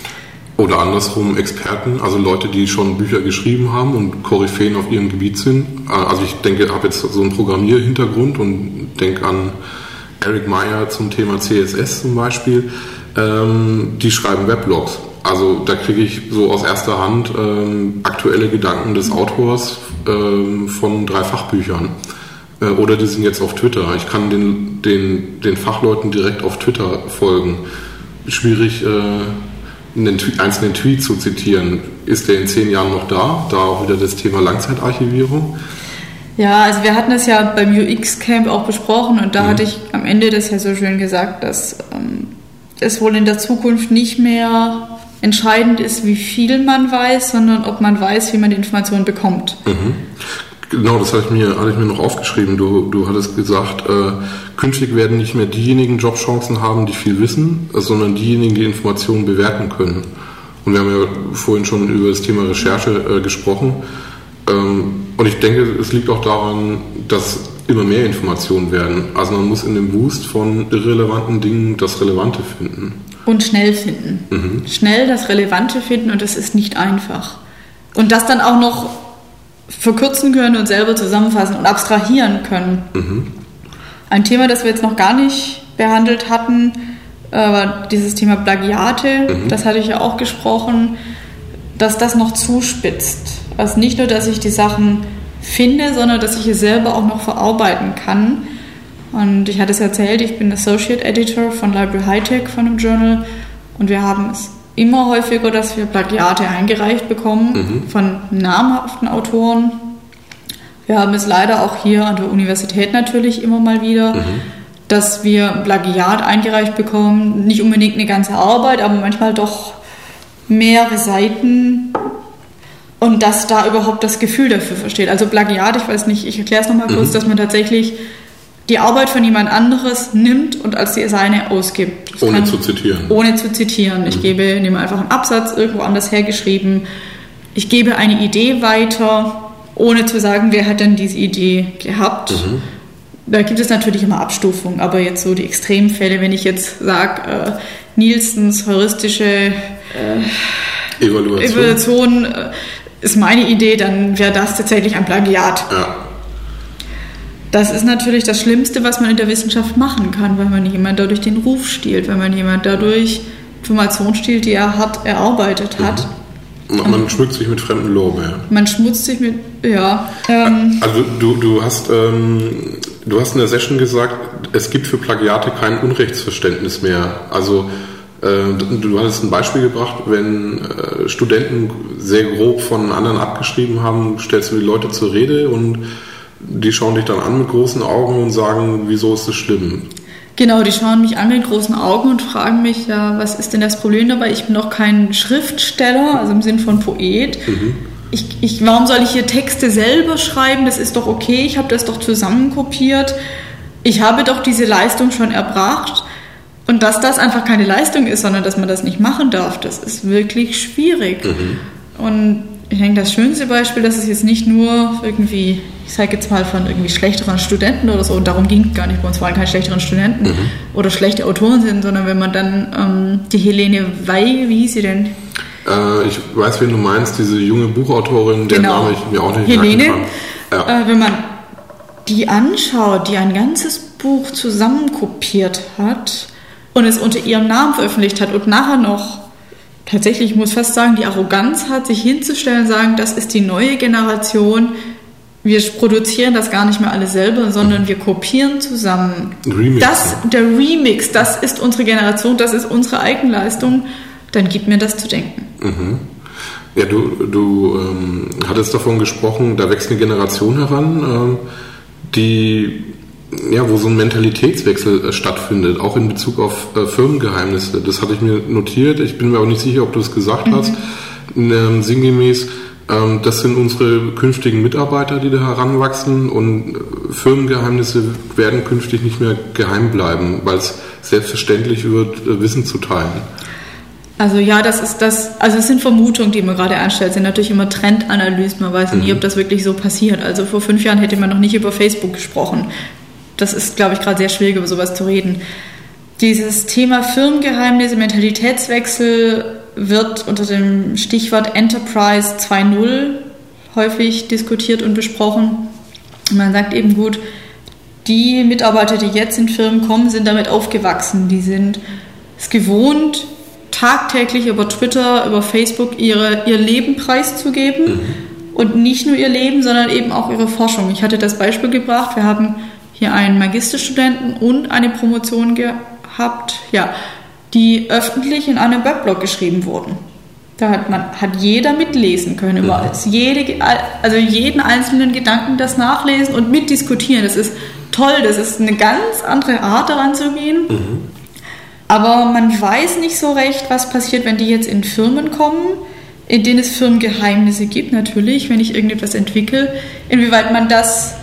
S3: Oder andersrum Experten, also Leute, die schon Bücher geschrieben haben und Koryphäen auf ihrem Gebiet sind. Also ich denke, habe jetzt so einen Programmierhintergrund und denke an Eric Meyer zum Thema CSS zum Beispiel. Ähm, die schreiben Weblogs. Also da kriege ich so aus erster Hand ähm, aktuelle Gedanken des Autors ähm, von drei Fachbüchern. Äh, oder die sind jetzt auf Twitter. Ich kann den, den, den Fachleuten direkt auf Twitter folgen. Schwierig, äh, einen einzelnen Tweet zu zitieren. Ist der in zehn Jahren noch da? Da auch wieder das Thema Langzeitarchivierung.
S4: Ja, also wir hatten es ja beim UX-Camp auch besprochen und da mhm. hatte ich am Ende das ja so schön gesagt, dass ähm, es wohl in der Zukunft nicht mehr entscheidend ist, wie viel man weiß, sondern ob man weiß, wie man die Informationen bekommt.
S3: Mhm. Genau, das hatte ich mir, hatte ich mir noch aufgeschrieben. Du, du hattest gesagt, äh, künftig werden nicht mehr diejenigen Jobchancen haben, die viel wissen, sondern diejenigen, die Informationen bewerten können. Und wir haben ja vorhin schon über das Thema Recherche äh, gesprochen. Ähm, und ich denke, es liegt auch daran, dass immer mehr Informationen werden. Also man muss in dem Boost von irrelevanten Dingen das Relevante finden.
S4: Und schnell finden. Mhm. Schnell das Relevante finden und das ist nicht einfach. Und das dann auch noch verkürzen können und selber zusammenfassen und abstrahieren können. Mhm. Ein Thema, das wir jetzt noch gar nicht behandelt hatten, äh, war dieses Thema Plagiate. Mhm. Das hatte ich ja auch gesprochen, dass das noch zuspitzt. Also nicht nur, dass ich die Sachen finde, sondern dass ich es selber auch noch verarbeiten kann. Und ich hatte es erzählt, ich bin Associate Editor von Library Hightech von einem Journal und wir haben es immer häufiger, dass wir Plagiate eingereicht bekommen mhm. von namhaften Autoren. Wir haben es leider auch hier an der Universität natürlich immer mal wieder, mhm. dass wir Plagiat eingereicht bekommen. Nicht unbedingt eine ganze Arbeit, aber manchmal doch mehrere Seiten und dass da überhaupt das Gefühl dafür versteht. Also Plagiat, ich weiß nicht, ich erkläre es nochmal kurz, mhm. dass man tatsächlich die Arbeit von jemand anderes nimmt und als die seine ausgibt.
S3: Das ohne zu zitieren.
S4: Ohne zu zitieren. Ich mhm. gebe, nehme einfach einen Absatz irgendwo anders hergeschrieben. Ich gebe eine Idee weiter, ohne zu sagen, wer hat denn diese Idee gehabt. Mhm. Da gibt es natürlich immer Abstufungen, aber jetzt so die Extremfälle, wenn ich jetzt sage, äh, Nielsens heuristische äh, Evaluation, Evaluation äh, ist meine Idee, dann wäre das tatsächlich ein Plagiat. Ja. Das ist natürlich das Schlimmste, was man in der Wissenschaft machen kann, weil man jemand dadurch den Ruf stiehlt, wenn man jemand dadurch Informationen stiehlt, die er hat erarbeitet hat.
S3: Mhm. Man schmückt sich mit fremden Lorbeeren.
S4: Man schmutzt sich mit, ja. Ähm,
S3: also du, du, hast, ähm, du hast in der Session gesagt, es gibt für Plagiate kein Unrechtsverständnis mehr. Also äh, du hattest ein Beispiel gebracht, wenn äh, Studenten sehr grob von anderen abgeschrieben haben, stellst du die Leute zur Rede und die schauen dich dann an mit großen Augen und sagen, wieso ist das schlimm?
S4: Genau, die schauen mich an mit großen Augen und fragen mich, ja, was ist denn das Problem dabei? Ich bin doch kein Schriftsteller, also im Sinn von Poet. Mhm. Ich, ich, warum soll ich hier Texte selber schreiben? Das ist doch okay, ich habe das doch zusammenkopiert. Ich habe doch diese Leistung schon erbracht. Und dass das einfach keine Leistung ist, sondern dass man das nicht machen darf, das ist wirklich schwierig. Mhm. Und ich denke, das schönste Beispiel, dass es jetzt nicht nur irgendwie, ich sage jetzt mal von irgendwie schlechteren Studenten oder so, und darum ging es gar nicht, bei uns waren keine schlechteren Studenten mhm. oder schlechte Autoren sind, sondern wenn man dann ähm, die Helene Wey, wie hieß sie denn?
S3: Äh, ich weiß, wen du meinst, diese junge Buchautorin, der
S4: genau.
S3: Name ich mir auch nicht
S4: Helene, ja. äh, wenn man die anschaut, die ein ganzes Buch zusammenkopiert hat und es unter ihrem Namen veröffentlicht hat und nachher noch tatsächlich, ich muss fast sagen, die Arroganz hat, sich hinzustellen und sagen, das ist die neue Generation. Wir produzieren das gar nicht mehr alle selber, sondern wir kopieren zusammen. Remix. Das, der Remix, das ist unsere Generation, das ist unsere Eigenleistung. Dann gibt mir das zu denken.
S3: Mhm. Ja, du, du ähm, hattest davon gesprochen, da wächst eine Generation heran, äh, die ja, wo so ein Mentalitätswechsel äh, stattfindet, auch in Bezug auf äh, Firmengeheimnisse. Das hatte ich mir notiert. Ich bin mir auch nicht sicher, ob du es gesagt mhm. hast. Ähm, sinngemäß, ähm, das sind unsere künftigen Mitarbeiter, die da heranwachsen und äh, Firmengeheimnisse werden künftig nicht mehr geheim bleiben, weil es selbstverständlich wird, äh, Wissen zu teilen.
S4: Also ja, das ist das, also es sind Vermutungen, die man gerade anstellt, es sind natürlich immer Trendanalysen, man weiß mhm. nie, ob das wirklich so passiert. Also vor fünf Jahren hätte man noch nicht über Facebook gesprochen. Das ist, glaube ich, gerade sehr schwierig, über sowas zu reden. Dieses Thema Firmengeheimnisse, Mentalitätswechsel wird unter dem Stichwort Enterprise 2.0 häufig diskutiert und besprochen. Man sagt eben gut, die Mitarbeiter, die jetzt in Firmen kommen, sind damit aufgewachsen. Die sind es gewohnt, tagtäglich über Twitter, über Facebook ihre, ihr Leben preiszugeben. Mhm. Und nicht nur ihr Leben, sondern eben auch ihre Forschung. Ich hatte das Beispiel gebracht. Wir haben hier einen Magisterstudenten und eine Promotion gehabt. Ja, die öffentlich in einem Webblog geschrieben wurden. Da hat, man, hat jeder mitlesen können über mhm. alles. Jede, also jeden einzelnen Gedanken das nachlesen und mitdiskutieren. Das ist toll, das ist eine ganz andere Art daran zu gehen. Mhm. Aber man weiß nicht so recht, was passiert, wenn die jetzt in Firmen kommen, in denen es Firmengeheimnisse gibt, natürlich, wenn ich irgendetwas entwickle, inwieweit man das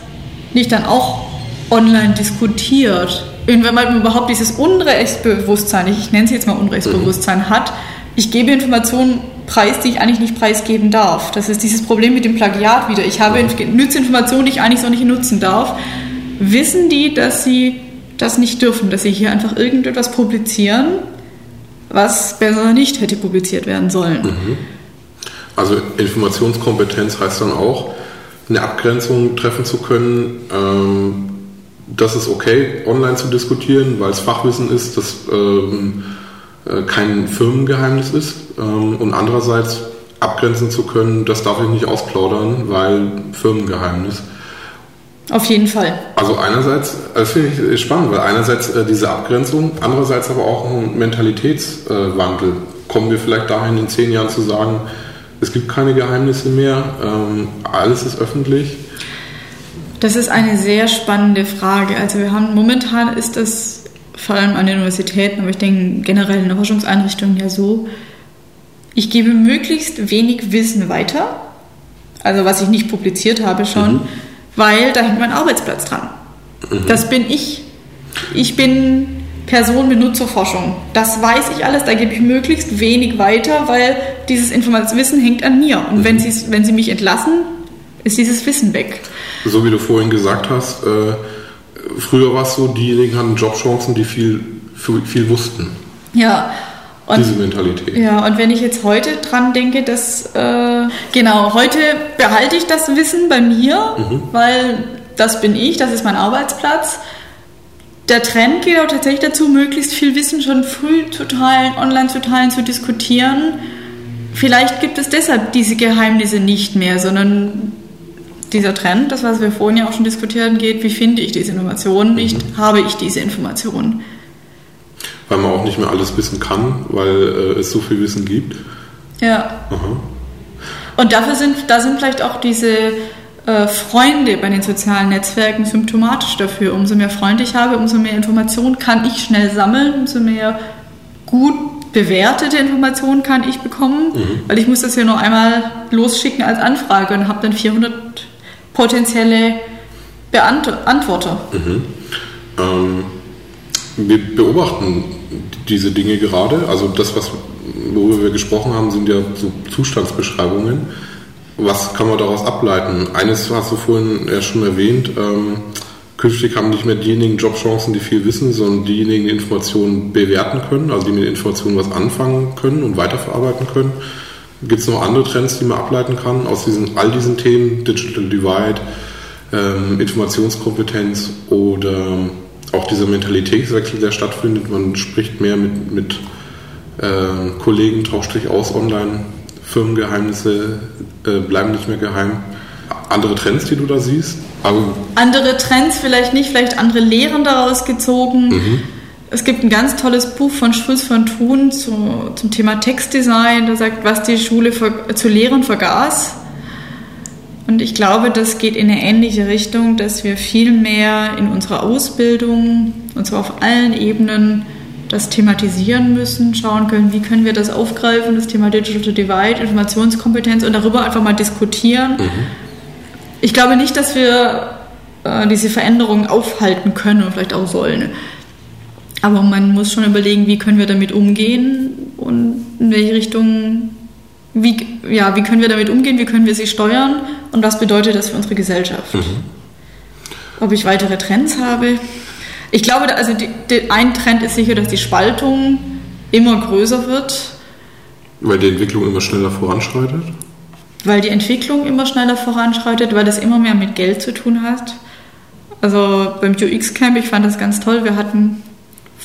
S4: nicht dann auch online diskutiert wenn man überhaupt dieses Unrechtsbewusstsein, ich nenne es jetzt mal Unrechtsbewusstsein, mhm. hat, ich gebe Informationen preis, die ich eigentlich nicht preisgeben darf. Das ist dieses Problem mit dem Plagiat wieder. Ich habe nütze Informationen, die ich eigentlich so nicht nutzen darf. Wissen die, dass sie das nicht dürfen, dass sie hier einfach irgendetwas publizieren, was besser nicht hätte publiziert werden sollen? Mhm.
S3: Also Informationskompetenz heißt dann auch, eine Abgrenzung treffen zu können. Ähm das ist okay, online zu diskutieren, weil es Fachwissen ist, das ähm, äh, kein Firmengeheimnis ist. Ähm, und andererseits abgrenzen zu können, das darf ich nicht ausplaudern, weil Firmengeheimnis.
S4: Auf jeden Fall.
S3: Also einerseits, das finde ich spannend, weil einerseits äh, diese Abgrenzung, andererseits aber auch ein Mentalitätswandel. Kommen wir vielleicht dahin in zehn Jahren zu sagen, es gibt keine Geheimnisse mehr, ähm, alles ist öffentlich
S4: das ist eine sehr spannende Frage. Also wir haben momentan ist das vor allem an den Universitäten, aber ich denke generell in der Forschungseinrichtung ja so, ich gebe möglichst wenig Wissen weiter, also was ich nicht publiziert habe schon, mhm. weil da hängt mein Arbeitsplatz dran. Mhm. Das bin ich. Ich bin Person Benutzerforschung. Das weiß ich alles, da gebe ich möglichst wenig weiter, weil dieses Informationswissen hängt an mir. Und mhm. wenn, wenn Sie mich entlassen, ist dieses Wissen weg.
S3: So wie du vorhin gesagt hast, äh, früher war es so, diejenigen hatten Jobchancen, die viel, viel wussten.
S4: Ja.
S3: Und, Diese Mentalität.
S4: Ja, und wenn ich jetzt heute dran denke, dass, äh, genau, heute behalte ich das Wissen bei mir, mhm. weil das bin ich, das ist mein Arbeitsplatz. Der Trend geht auch tatsächlich dazu, möglichst viel Wissen schon früh zu teilen, online zu teilen, zu diskutieren. Vielleicht gibt es deshalb diese Geheimnisse nicht mehr, sondern dieser Trend, das was wir vorhin ja auch schon diskutiert haben, geht, wie finde ich diese Informationen, nicht mhm. habe ich diese Informationen.
S3: Weil man auch nicht mehr alles wissen kann, weil äh, es so viel Wissen gibt.
S4: Ja. Aha. Und dafür sind, da sind vielleicht auch diese äh, Freunde bei den sozialen Netzwerken symptomatisch dafür. Umso mehr Freunde ich habe, umso mehr Informationen kann ich schnell sammeln, umso mehr gut bewertete Informationen kann ich bekommen, mhm. weil ich muss das ja nur einmal losschicken als Anfrage und habe dann 400 potenzielle Beantworter. Mhm.
S3: Ähm, wir beobachten diese Dinge gerade. Also das, was, worüber wir gesprochen haben, sind ja so Zustandsbeschreibungen. Was kann man daraus ableiten? Eines hast du vorhin ja schon erwähnt. Ähm, künftig haben nicht mehr diejenigen Jobchancen, die viel wissen, sondern diejenigen, die Informationen bewerten können, also die mit Informationen was anfangen können und weiterverarbeiten können. Gibt es noch andere Trends, die man ableiten kann aus diesen, all diesen Themen, Digital Divide, ähm, Informationskompetenz oder auch dieser Mentalitätswechsel, der stattfindet? Man spricht mehr mit, mit äh, Kollegen, tauscht sich aus online, Firmengeheimnisse äh, bleiben nicht mehr geheim. Andere Trends, die du da siehst?
S4: Aber andere Trends vielleicht nicht, vielleicht andere Lehren daraus gezogen. Mhm es gibt ein ganz tolles Buch von Schulz von Thun zu, zum Thema Textdesign, der sagt, was die Schule für, zu lehren vergaß. Und ich glaube, das geht in eine ähnliche Richtung, dass wir viel mehr in unserer Ausbildung, und zwar auf allen Ebenen, das thematisieren müssen, schauen können, wie können wir das aufgreifen, das Thema Digital Divide, Informationskompetenz und darüber einfach mal diskutieren. Mhm. Ich glaube nicht, dass wir äh, diese Veränderungen aufhalten können und vielleicht auch sollen. Aber man muss schon überlegen, wie können wir damit umgehen und in welche Richtung, wie, ja, wie können wir damit umgehen, wie können wir sie steuern und was bedeutet das für unsere Gesellschaft. Mhm. Ob ich weitere Trends habe, ich glaube, also die, die, ein Trend ist sicher, dass die Spaltung immer größer wird.
S3: Weil die Entwicklung immer schneller voranschreitet?
S4: Weil die Entwicklung immer schneller voranschreitet, weil das immer mehr mit Geld zu tun hat. Also beim UX-Camp, ich fand das ganz toll, wir hatten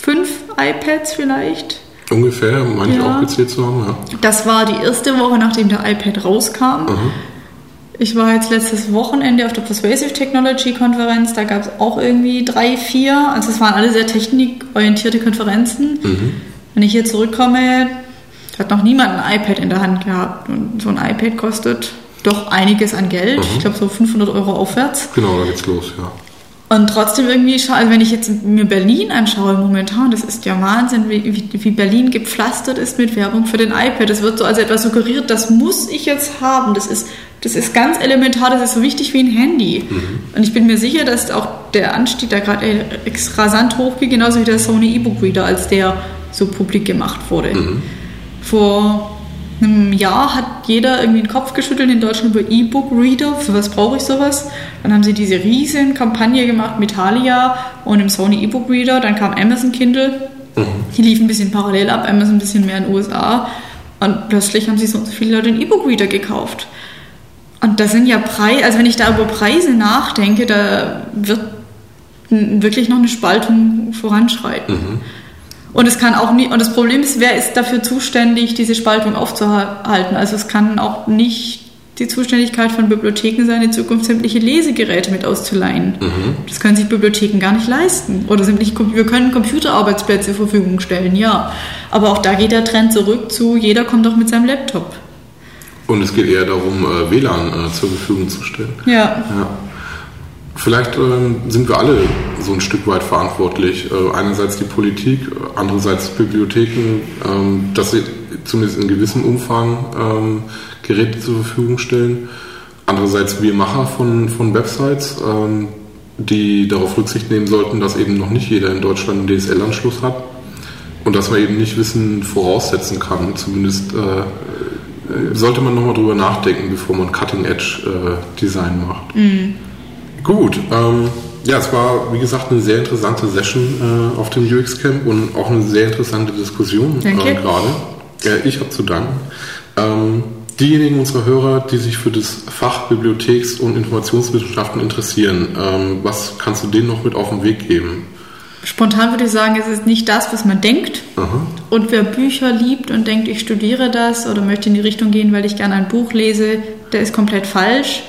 S4: fünf iPads vielleicht.
S3: Ungefähr, meine ja. ich auch gezählt zu haben, ja.
S4: Das war die erste Woche, nachdem der iPad rauskam. Mhm. Ich war jetzt letztes Wochenende auf der Persuasive Technology Konferenz, da gab es auch irgendwie drei, vier, also es waren alle sehr technikorientierte Konferenzen. Mhm. Wenn ich hier zurückkomme, hat noch niemand ein iPad in der Hand gehabt und so ein iPad kostet doch einiges an Geld, mhm. ich glaube so 500 Euro aufwärts.
S3: Genau, da geht's los, ja.
S4: Und trotzdem irgendwie, also wenn ich jetzt mir Berlin anschaue momentan, das ist ja Wahnsinn, wie, wie, Berlin gepflastert ist mit Werbung für den iPad. Das wird so als etwas suggeriert, das muss ich jetzt haben. Das ist, das ist ganz elementar, das ist so wichtig wie ein Handy. Mhm. Und ich bin mir sicher, dass auch der Anstieg da gerade rasant hochgeht, genauso wie der Sony E-Book Reader, als der so publik gemacht wurde. Mhm. Vor einem Jahr hat jeder irgendwie den Kopf geschüttelt in Deutschland über E-Book-Reader. Für was brauche ich sowas? Dann haben sie diese riesen Kampagne gemacht mit Thalia und dem Sony E-Book-Reader. Dann kam Amazon Kindle. Mhm. Die lief ein bisschen parallel ab, Amazon ein bisschen mehr in den USA. Und plötzlich haben sich so viele Leute einen E-Book-Reader gekauft. Und das sind ja Preise, also wenn ich da über Preise nachdenke, da wird wirklich noch eine Spaltung voranschreiten. Mhm. Und es kann auch nie, und das Problem ist, wer ist dafür zuständig, diese Spaltung aufzuhalten? Also es kann auch nicht die Zuständigkeit von Bibliotheken sein, in Zukunft sämtliche Lesegeräte mit auszuleihen. Mhm. Das können sich Bibliotheken gar nicht leisten. Oder sämtliche, wir können Computerarbeitsplätze zur Verfügung stellen, ja. Aber auch da geht der Trend zurück zu, jeder kommt doch mit seinem Laptop.
S3: Und es geht eher darum, äh, WLAN äh, zur Verfügung zu stellen.
S4: Ja. ja.
S3: Vielleicht ähm, sind wir alle so ein Stück weit verantwortlich. Äh, einerseits die Politik, andererseits Bibliotheken, ähm, dass sie zumindest in gewissem Umfang ähm, Geräte zur Verfügung stellen. Andererseits wir Macher von, von Websites, ähm, die darauf Rücksicht nehmen sollten, dass eben noch nicht jeder in Deutschland einen DSL-Anschluss hat und dass man eben nicht Wissen voraussetzen kann. Zumindest äh, äh sollte man nochmal drüber nachdenken, bevor man Cutting-Edge-Design äh, macht. Mhm. Gut, ähm, ja, es war wie gesagt eine sehr interessante Session äh, auf dem UX Camp und auch eine sehr interessante Diskussion äh, gerade. Äh, ich habe zu danken. Ähm, diejenigen unserer Hörer, die sich für das Fach Bibliotheks- und Informationswissenschaften interessieren, ähm, was kannst du denen noch mit auf den Weg geben?
S4: Spontan würde ich sagen, es ist nicht das, was man denkt. Aha. Und wer Bücher liebt und denkt, ich studiere das oder möchte in die Richtung gehen, weil ich gerne ein Buch lese, der ist komplett falsch.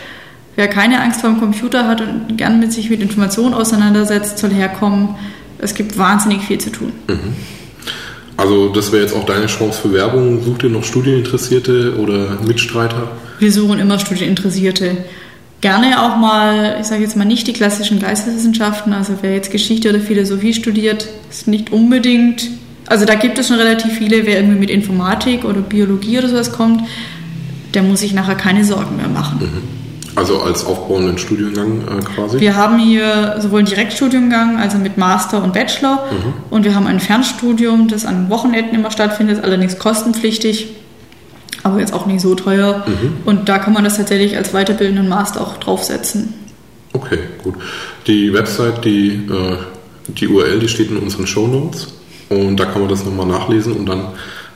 S4: Wer keine Angst vor dem Computer hat und gern mit sich mit Informationen auseinandersetzt, soll herkommen. Es gibt wahnsinnig viel zu tun. Mhm.
S3: Also das wäre jetzt auch deine Chance für Werbung. Sucht ihr noch Studieninteressierte oder Mitstreiter?
S4: Wir suchen immer Studieninteressierte. Gerne auch mal, ich sage jetzt mal nicht die klassischen Geisteswissenschaften, also wer jetzt Geschichte oder Philosophie studiert, ist nicht unbedingt, also da gibt es schon relativ viele, wer irgendwie mit Informatik oder Biologie oder sowas kommt, der muss sich nachher keine Sorgen mehr machen. Mhm.
S3: Also als aufbauenden Studiengang äh, quasi?
S4: Wir haben hier sowohl einen Direktstudiengang, also mit Master und Bachelor, mhm. und wir haben ein Fernstudium, das an Wochenenden immer stattfindet, allerdings kostenpflichtig, aber jetzt auch nicht so teuer. Mhm. Und da kann man das tatsächlich als weiterbildenden Master auch draufsetzen.
S3: Okay, gut. Die Website, die, äh, die URL, die steht in unseren Show Notes und da kann man das nochmal nachlesen und dann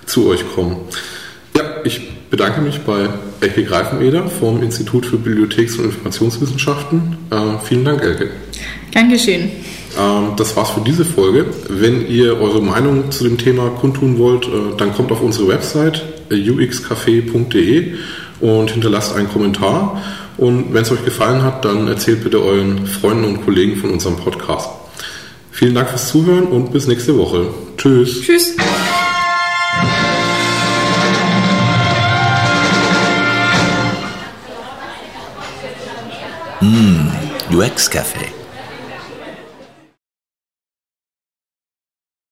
S3: zu euch kommen. Ja, ich bedanke mich bei Elke Greifeneder vom Institut für Bibliotheks- und Informationswissenschaften. Äh, vielen Dank, Elke.
S4: Gern geschehen.
S3: Ähm, das war's für diese Folge. Wenn ihr eure Meinung zu dem Thema kundtun wollt, äh, dann kommt auf unsere Website äh, uxcafé.de und hinterlasst einen Kommentar. Und wenn es euch gefallen hat, dann erzählt bitte euren Freunden und Kollegen von unserem Podcast. Vielen Dank fürs Zuhören und bis nächste Woche. Tschüss.
S4: Tschüss.
S1: UX Café.